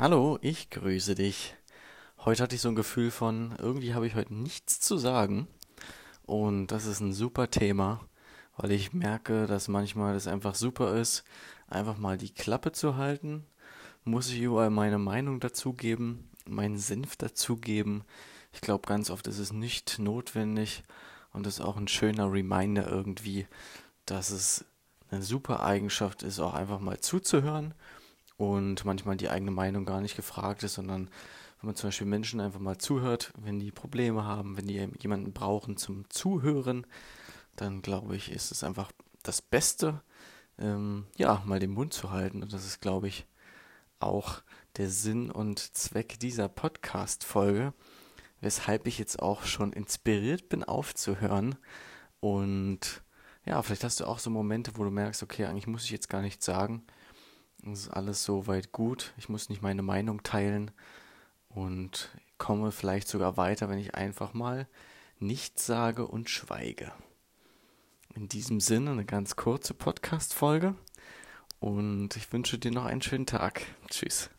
Hallo, ich grüße dich. Heute hatte ich so ein Gefühl von, irgendwie habe ich heute nichts zu sagen. Und das ist ein super Thema, weil ich merke, dass manchmal es einfach super ist, einfach mal die Klappe zu halten. Muss ich überall meine Meinung dazugeben, meinen Senf dazugeben. Ich glaube, ganz oft ist es nicht notwendig und ist auch ein schöner Reminder irgendwie, dass es eine super Eigenschaft ist, auch einfach mal zuzuhören und manchmal die eigene Meinung gar nicht gefragt ist, sondern wenn man zum Beispiel Menschen einfach mal zuhört, wenn die Probleme haben, wenn die jemanden brauchen zum Zuhören, dann glaube ich, ist es einfach das Beste, ähm, ja, mal den Mund zu halten. Und das ist, glaube ich, auch der Sinn und Zweck dieser Podcast-Folge, weshalb ich jetzt auch schon inspiriert bin, aufzuhören. Und ja, vielleicht hast du auch so Momente, wo du merkst, okay, eigentlich muss ich jetzt gar nichts sagen es ist alles soweit gut. Ich muss nicht meine Meinung teilen und komme vielleicht sogar weiter, wenn ich einfach mal nichts sage und schweige. In diesem Sinne eine ganz kurze Podcast-Folge und ich wünsche dir noch einen schönen Tag. Tschüss.